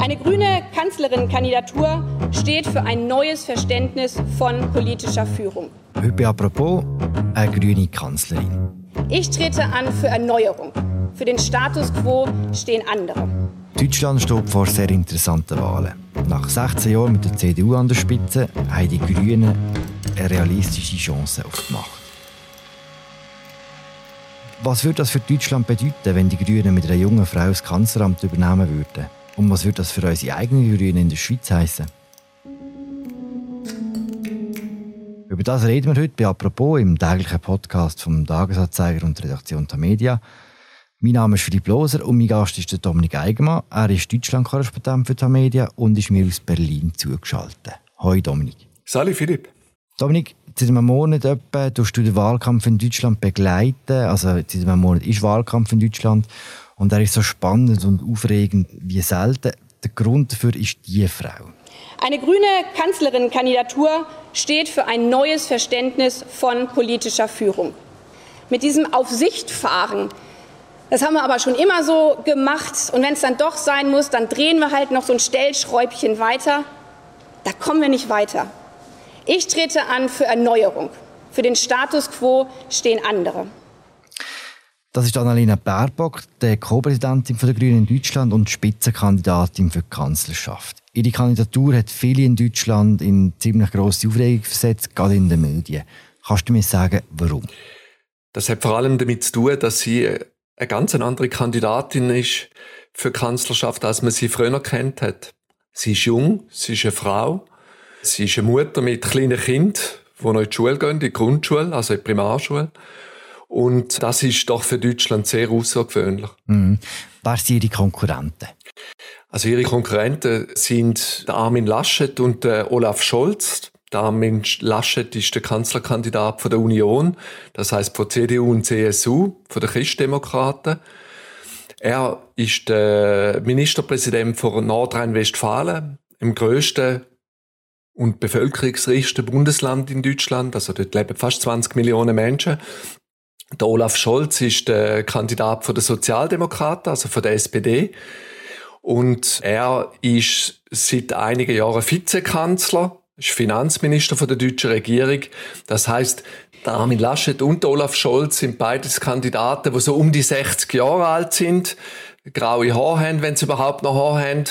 Eine grüne Kanzlerin-Kandidatur steht für ein neues Verständnis von politischer Führung. Heute apropos eine grüne Kanzlerin. Ich trete an für Erneuerung. Für den Status quo stehen andere. Deutschland steht vor sehr interessanten Wahlen. Nach 16 Jahren mit der CDU an der Spitze haben die Grünen eine realistische Chance auf die Macht. Was würde das für Deutschland bedeuten, wenn die Grünen mit einer jungen Frau das Kanzleramt übernehmen würden? Und was würde das für unsere eigenen Grünen in der Schweiz heißen? Über das reden wir heute bei «Apropos» im täglichen Podcast vom Tagesanzeiger und der Redaktion der Media. Mein Name ist Philipp Loser und mein Gast ist der Dominik Eigenmann. Er ist Deutschland-Korrespondent für die Media und ist mir aus Berlin zugeschaltet. Hoi Dominik. Salut Philipp. Dominik, seit einem Monat etwa tust du den Wahlkampf in Deutschland begleiten. Also seit einem Monat ist Wahlkampf in Deutschland und er ist so spannend und aufregend wie selten. Der Grund dafür ist die Frau. Eine grüne Kanzlerin-Kandidatur steht für ein neues Verständnis von politischer Führung. Mit diesem Aufsichtfahren das haben wir aber schon immer so gemacht. Und wenn es dann doch sein muss, dann drehen wir halt noch so ein Stellschräubchen weiter. Da kommen wir nicht weiter. Ich trete an für Erneuerung. Für den Status quo stehen andere. Das ist Annalena Baerbock, die Co-Präsidentin der Grünen in Deutschland und Spitzenkandidatin für die Kanzlerschaft. Ihre Kandidatur hat viele in Deutschland in ziemlich grosse Aufregung versetzt, gerade in den Medien. Kannst du mir sagen, warum? Das hat vor allem damit zu tun, dass sie eine ganz andere Kandidatin ist für Kanzlerschaft, als man sie früher kennt hat. Sie ist jung, sie ist eine Frau, sie ist eine Mutter mit kleinen Kind, die noch in die Schule gehen, in die Grundschule, also in die Primarschule. Und das ist doch für Deutschland sehr außergewöhnlich. Mhm. Wer sind Ihre Konkurrenten? Also Ihre Konkurrenten sind der Armin Laschet und der Olaf Scholz. Der Armin Laschet ist der Kanzlerkandidat von der Union, das heißt von CDU und CSU, von den Christdemokraten. Er ist der Ministerpräsident von Nordrhein-Westfalen, im größten und bevölkerungsreichsten Bundesland in Deutschland. Also dort leben fast 20 Millionen Menschen. Der Olaf Scholz ist der Kandidat von der Sozialdemokraten, also von der SPD. Und er ist seit einigen Jahren Vizekanzler ist Finanzminister von der deutschen Regierung. Das heißt, der Armin Laschet und Olaf Scholz sind beides Kandidaten, die so um die 60 Jahre alt sind, graue Haare haben, wenn sie überhaupt noch Haare haben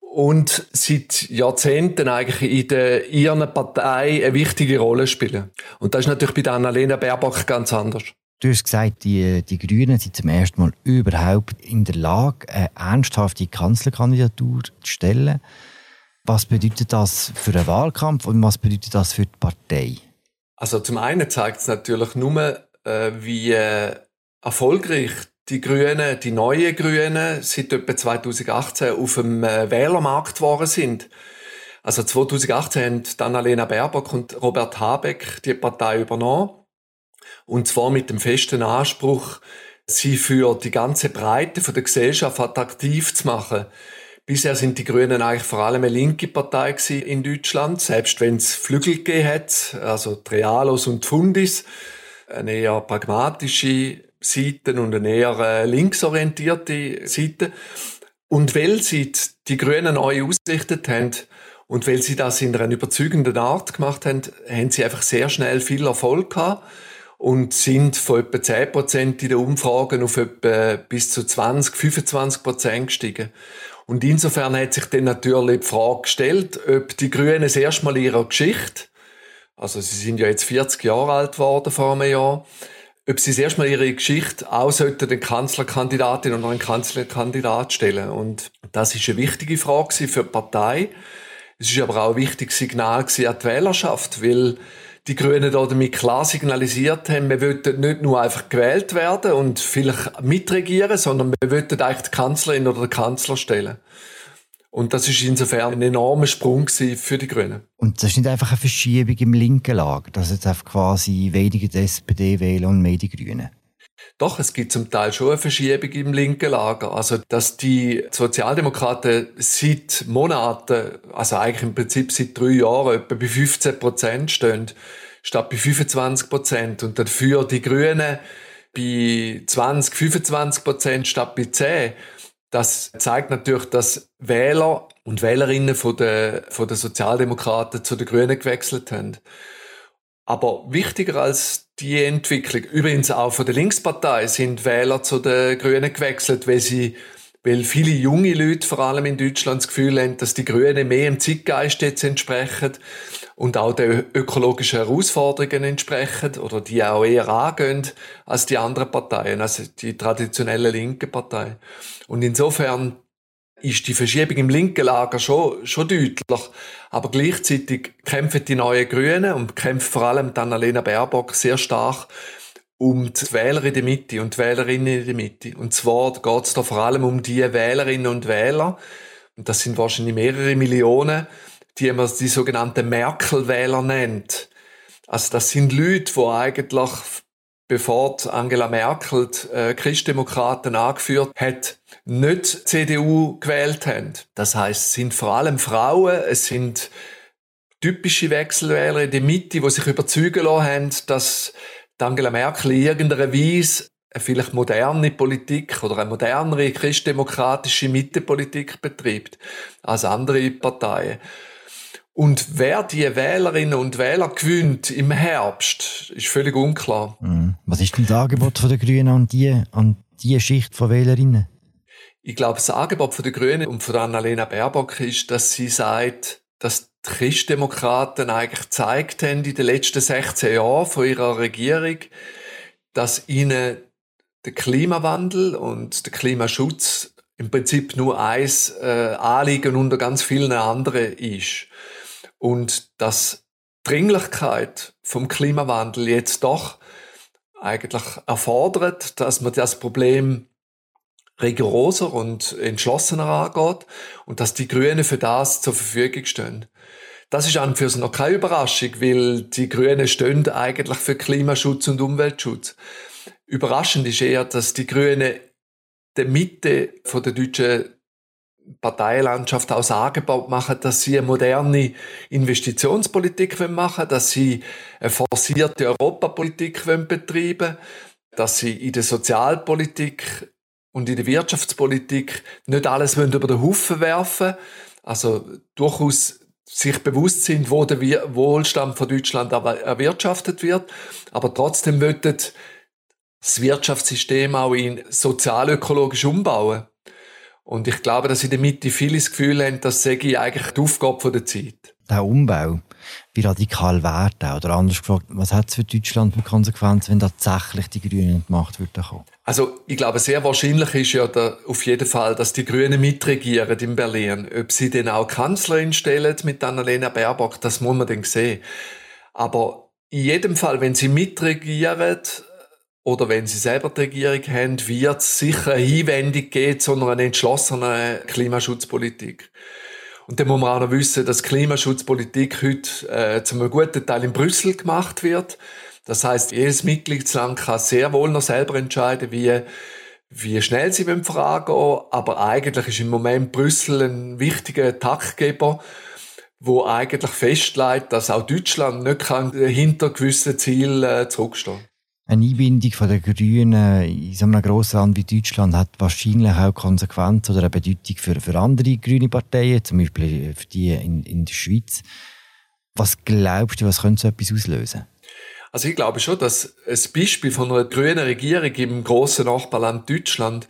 und seit Jahrzehnten eigentlich in der ihren Partei eine wichtige Rolle spielen. Und das ist natürlich bei Annalena Baerbock ganz anders. Du hast gesagt, die, die Grünen sind zum ersten Mal überhaupt in der Lage, eine ernsthafte Kanzlerkandidatur zu stellen. Was bedeutet das für einen Wahlkampf und was bedeutet das für die Partei? Also zum einen zeigt es natürlich nur, äh, wie äh, erfolgreich die Grünen, die neuen Grünen, seit etwa 2018 auf dem äh, Wählermarkt geworden sind. Also 2018 haben Annalena Baerbock und Robert Habeck die Partei übernommen. Und zwar mit dem festen Anspruch, sie für die ganze Breite von der Gesellschaft attraktiv zu machen. Bisher sind die Grünen eigentlich vor allem eine linke Partei in Deutschland, selbst wenn es Flügel gegeben hat, also Trialos und Fundis, eine eher pragmatische Seite und eine eher äh, linksorientierte Seite. Und weil sie die Grünen neu ausgerichtet haben und weil sie das in einer überzeugenden Art gemacht haben, haben sie einfach sehr schnell viel Erfolg gehabt und sind von etwa 10% in den Umfragen auf etwa bis zu 20, 25% gestiegen. Und insofern hat sich dann natürlich die Frage gestellt, ob die Grünen das erste Mal ihrer Geschichte, also sie sind ja jetzt 40 Jahre alt geworden vor einem Jahr, ob sie das erste Mal ihre Geschichte auch sollten den Kanzlerkandidatin oder einen Kanzlerkandidat stellen. Und das ist eine wichtige Frage für die Partei. Es ist aber auch ein wichtiges Signal an die Wählerschaft, weil die Grünen damit klar signalisiert haben, wir wollten nicht nur einfach gewählt werden und vielleicht mitregieren, sondern wir wollten eigentlich die Kanzlerin oder den Kanzler stellen. Und das ist insofern ein enormer Sprung für die Grünen. Und das ist nicht einfach eine Verschiebung im linken Lager, dass jetzt einfach quasi weniger die SPD wählen und mehr die Grünen? Doch, es gibt zum Teil schon eine Verschiebung im linken Lager. Also, dass die Sozialdemokraten seit Monaten, also eigentlich im Prinzip seit drei Jahren, etwa bei 15 Prozent stehen, statt bei 25 Prozent. Und dafür die Grünen bei 20, 25 Prozent statt bei 10. Das zeigt natürlich, dass Wähler und Wählerinnen von den, von den Sozialdemokraten zu den Grünen gewechselt haben. Aber wichtiger als die Entwicklung, übrigens auch von der Linkspartei, sind Wähler zu den Grünen gewechselt, weil sie weil viele junge Leute, vor allem in Deutschland, das Gefühl haben, dass die Grünen mehr im Zeitgeist jetzt entsprechen und auch den ökologischen Herausforderungen entsprechen oder die auch eher angehen als die anderen Parteien, also die traditionelle linke Partei. Und insofern ist die Verschiebung im linken Lager schon, schon deutlich. Aber gleichzeitig kämpfen die neuen Grünen und kämpft vor allem dann Annalena Baerbock sehr stark um die Wähler in der Mitte und die Wählerinnen in der Mitte. Und zwar geht es da vor allem um die Wählerinnen und Wähler, und das sind wahrscheinlich mehrere Millionen, die man die sogenannten Merkel-Wähler nennt. Also das sind Leute, die eigentlich, bevor Angela Merkel die äh, Christdemokraten angeführt hat, nicht CDU gewählt haben. Das heißt, es sind vor allem Frauen, es sind typische Wechselwähler in der Mitte, die sich überzeugen lassen haben, dass Angela Merkel in irgendeiner Weise eine vielleicht moderne Politik oder eine modernere christdemokratische Mittepolitik betreibt als andere Parteien. Und wer die Wählerinnen und Wähler gewinnt im Herbst, ist völlig unklar. Mhm. Was ist denn das Angebot der Grünen an die, an die Schicht von Wählerinnen? Ich glaube, das Angebot der Grünen und von Annalena Baerbock ist, dass sie sagt, dass die Christdemokraten eigentlich gezeigt haben in den letzten 16 Jahren von ihrer Regierung, dass ihnen der Klimawandel und der Klimaschutz im Prinzip nur eins äh, Anliegen unter ganz vielen anderen ist. Und dass Dringlichkeit vom Klimawandel jetzt doch eigentlich erfordert, dass man das Problem rigoroser und entschlossener angeht und dass die Grünen für das zur Verfügung stehen. Das ist an für sich noch keine Überraschung, weil die Grünen stehen eigentlich für Klimaschutz und Umweltschutz. Überraschend ist eher, dass die Grünen der Mitte von der deutschen Parteilandschaft aus Angebot machen, dass sie eine moderne Investitionspolitik machen dass sie eine forcierte Europapolitik betreiben dass sie in der Sozialpolitik und in der Wirtschaftspolitik nicht alles über den Haufen werfen also durchaus sich bewusst sind, wo der Wohlstand von Deutschland erwirtschaftet wird, aber trotzdem möchten das Wirtschaftssystem auch in sozialökologisch umbauen. Und ich glaube, dass in der Mitte viele das Gefühl haben, das sei eigentlich die Aufgabe der Zeit. Der Umbau, wie radikal wäre der? Oder anders gefragt, was hat es für Deutschland für Konsequenzen, wenn tatsächlich die Grünen in die Macht würden kommen? Also ich glaube, sehr wahrscheinlich ist ja da auf jeden Fall, dass die Grünen mitregieren in Berlin. Ob sie denn auch Kanzlerin stellen mit Annalena Baerbock, das muss man dann sehen. Aber in jedem Fall, wenn sie mitregieren oder wenn sie selber die Regierung haben, wird es sicher eine Hinwendung geben zu einer entschlossenen Klimaschutzpolitik. Und dann muss man auch noch wissen, dass Klimaschutzpolitik heute äh, zum guten Teil in Brüssel gemacht wird. Das heißt, jedes Mitgliedsland kann sehr wohl noch selber entscheiden, wie, wie schnell sie vorangehen Aber eigentlich ist im Moment Brüssel ein wichtiger Taktgeber, wo eigentlich festlegt, dass auch Deutschland nicht kann hinter gewissen Zielen äh, zurückstehen eine Einbindung der Grünen in so einem grossen Land wie Deutschland hat wahrscheinlich auch Konsequenzen oder eine Bedeutung für, für andere grüne Parteien, zum Beispiel für die in, in der Schweiz. Was glaubst du, was könnte so etwas auslösen? Also ich glaube schon, dass ein Beispiel von einer grünen Regierung im grossen Nachbarland Deutschland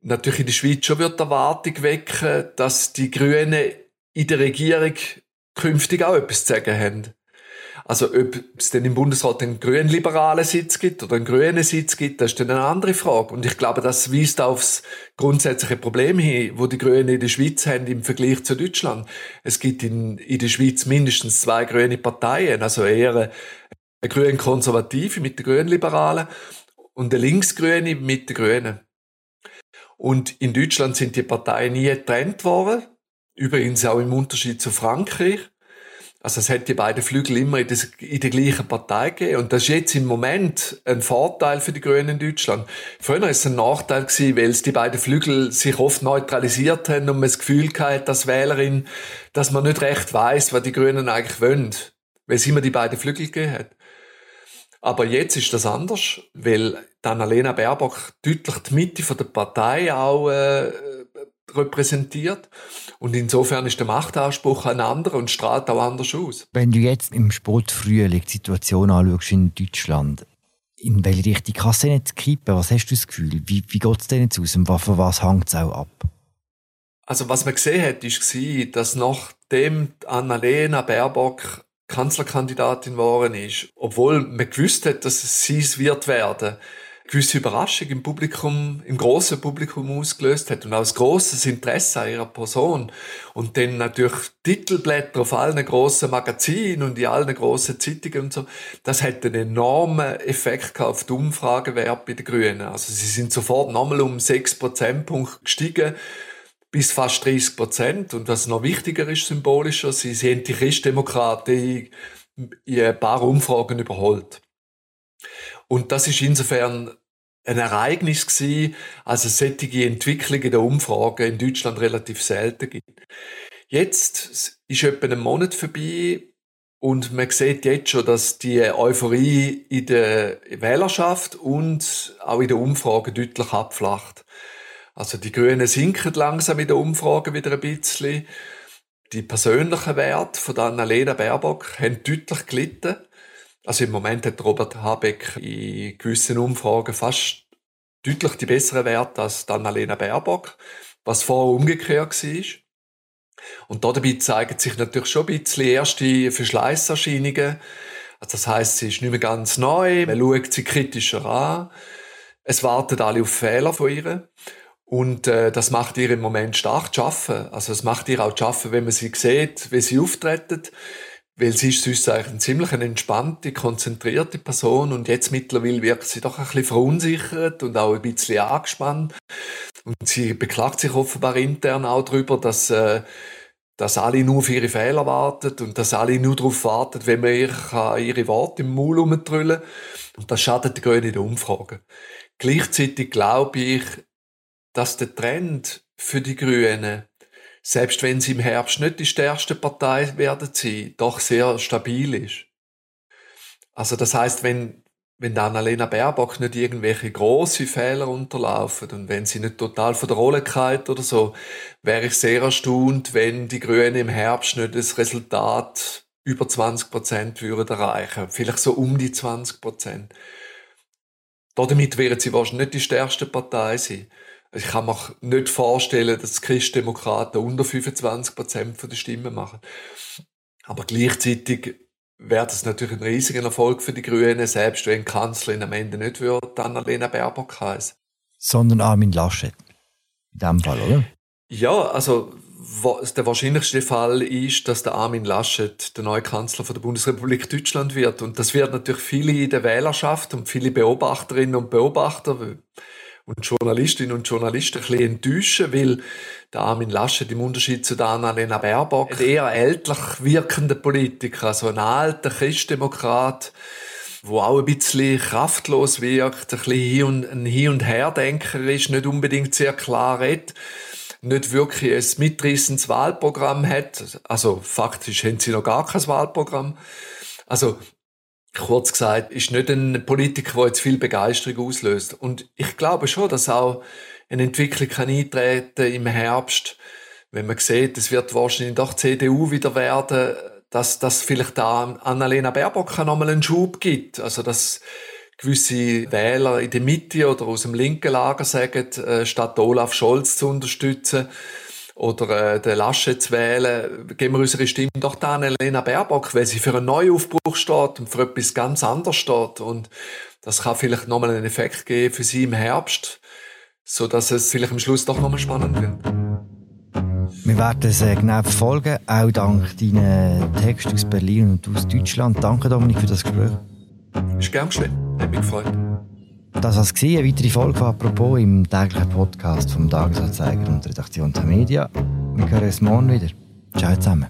natürlich in der Schweiz schon wird Erwartung wecken, dass die Grünen in der Regierung künftig auch etwas zu sagen haben. Also ob es denn im Bundesrat einen grün-liberalen Sitz gibt oder einen grünen Sitz gibt, das ist dann eine andere Frage. Und ich glaube, das weist aufs grundsätzliche Problem hin, wo die Grünen in der Schweiz haben im Vergleich zu Deutschland. Es gibt in, in der Schweiz mindestens zwei grüne Parteien, also eher eine, eine grün-konservative mit den grün-liberalen und eine linksgrüne mit den Grünen. Und in Deutschland sind die Parteien nie getrennt worden. Übrigens auch im Unterschied zu Frankreich. Also es hat die beiden Flügel immer in, des, in der gleichen Partei gegeben. Und das ist jetzt im Moment ein Vorteil für die Grünen in Deutschland. Früher war es ein Nachteil gewesen, weil es die beiden Flügel sich oft neutralisiert haben und man das Gefühl hatte, dass Wählerin, dass man nicht recht weiß, was die Grünen eigentlich wollen. Weil es immer die beiden Flügel gegeben hat. Aber jetzt ist das anders, weil Annalena Baerbock deutlich die Mitte der Partei auch äh, repräsentiert. Und insofern ist der Machtanspruch ein anderer und strahlt auch anders aus. Wenn du jetzt im Sportfrühling die Situation anschaust in Deutschland, in welche Richtung kannst du nicht kippen? Was hast du das Gefühl? Wie, wie geht es denn jetzt aus und von was hängt es auch ab? Also was man gesehen hat, war, dass nachdem Annalena Baerbock Kanzlerkandidatin geworden ist, obwohl man gewusst hat, dass es sie wird werden, gewisse Überraschung im Publikum, im großen Publikum ausgelöst hat und auch ein grosses Interesse an ihrer Person. Und dann natürlich Titelblätter auf allen grossen Magazinen und in allen grossen Zeitungen und so. Das hat einen enormen Effekt auf die Umfragewert bei den Grünen. Also sie sind sofort nochmal um 6 Prozentpunkte gestiegen bis fast 30 Prozent. Und was noch wichtiger ist, symbolischer, sie sind die Christdemokraten in ein paar Umfragen überholt. Und das ist insofern ein Ereignis gewesen, also solche Entwicklung in der Umfrage in Deutschland relativ selten gibt. Jetzt ist etwa ein Monat vorbei und man sieht jetzt schon, dass die Euphorie in der Wählerschaft und auch in der Umfrage deutlich abflacht. Also die Grünen sinken langsam in der Umfrage wieder ein bisschen. Die persönlichen Werte von Annalena Baerbock haben deutlich gelitten. Also im Moment hat Robert Habeck in gewissen Umfragen fast deutlich die besseren Werte als Annalena Baerbock, was vorher umgekehrt war. Und dabei zeigen sich natürlich schon ein bisschen erste Verschleißerscheinungen. Also das heißt, sie ist nicht mehr ganz neu, man schaut sie kritischer an. Es warten alle auf Fehler von ihr. Und äh, das macht ihr im Moment stark zu arbeiten. Also es macht ihr auch zu arbeiten, wenn man sie sieht, wie sie auftreten weil sie ist sonst eigentlich eine ziemlich entspannte, konzentrierte Person und jetzt mittlerweile wirkt sie doch ein bisschen verunsichert und auch ein bisschen angespannt. Und sie beklagt sich offenbar intern auch darüber, dass, äh, dass alle nur auf ihre Fehler warten und dass alle nur darauf warten, wenn man ihr ihre Worte im Maul umtrüllen Und das schadet den Grünen in der Umfrage. Gleichzeitig glaube ich, dass der Trend für die Grünen selbst wenn sie im Herbst nicht die stärkste Partei werden sie, doch sehr stabil ist. Also das heißt, wenn wenn Annalena Baerbock nicht irgendwelche große Fehler unterlaufen und wenn sie nicht total von der Rolle geht oder so, wäre ich sehr erstaunt, wenn die Grünen im Herbst nicht das Resultat über 20 Prozent würden erreichen, vielleicht so um die 20 Prozent. Damit wären sie wahrscheinlich nicht die stärkste Partei sein. Ich kann mir nicht vorstellen, dass die Christdemokraten unter 25 Prozent der Stimmen machen. Aber gleichzeitig wäre das natürlich ein riesiger Erfolg für die Grünen, selbst wenn die Kanzlerin am Ende nicht wird, dann Annalena Baerbock heißt. Sondern Armin Laschet. In dem Fall, oder? Ja, also der wahrscheinlichste Fall ist, dass der Armin Laschet der neue Kanzler von der Bundesrepublik Deutschland wird. Und das wird natürlich viele in der Wählerschaft und viele Beobachterinnen und Beobachter und Journalistinnen und Journalisten ein bisschen enttäuschen, weil der Armin Laschet im Unterschied zu der Annalena Baerbock ein eher ältlich wirkender Politiker, also ein alter Christdemokrat, wo auch ein bisschen kraftlos wirkt, ein bisschen ein Hin- und Herdenker ist, nicht unbedingt sehr klar redet, nicht wirklich ein mitreißendes Wahlprogramm hat. Also faktisch haben sie noch gar kein Wahlprogramm. Also kurz gesagt, ist nicht ein Politiker, der jetzt viel Begeisterung auslöst. Und ich glaube schon, dass auch eine Entwicklung kann eintreten im Herbst, wenn man sieht, es wird wahrscheinlich doch CDU wieder werden, dass das vielleicht da Annalena Baerbock nochmal einen Schub gibt. Also, dass gewisse Wähler in der Mitte oder aus dem linken Lager sagen, äh, statt Olaf Scholz zu unterstützen, oder äh, den Laschet zu wählen, geben wir unsere Stimme doch an Elena Baerbock, weil sie für einen Neuaufbruch steht und für etwas ganz anderes steht. Und das kann vielleicht nochmal einen Effekt geben für sie im Herbst, so dass es vielleicht am Schluss doch nochmal spannend wird. Wir werden es äh, genau verfolgen, auch dank deinen Texten aus Berlin und aus Deutschland. Danke, Dominik, für das Gespräch. Ist gern geschehen. Hat mich gefreut. Das war eine weitere Folge von «Apropos» im täglichen Podcast vom Tagesanzeiger und Redaktion der Media. Wir hören uns morgen wieder. Ciao zusammen.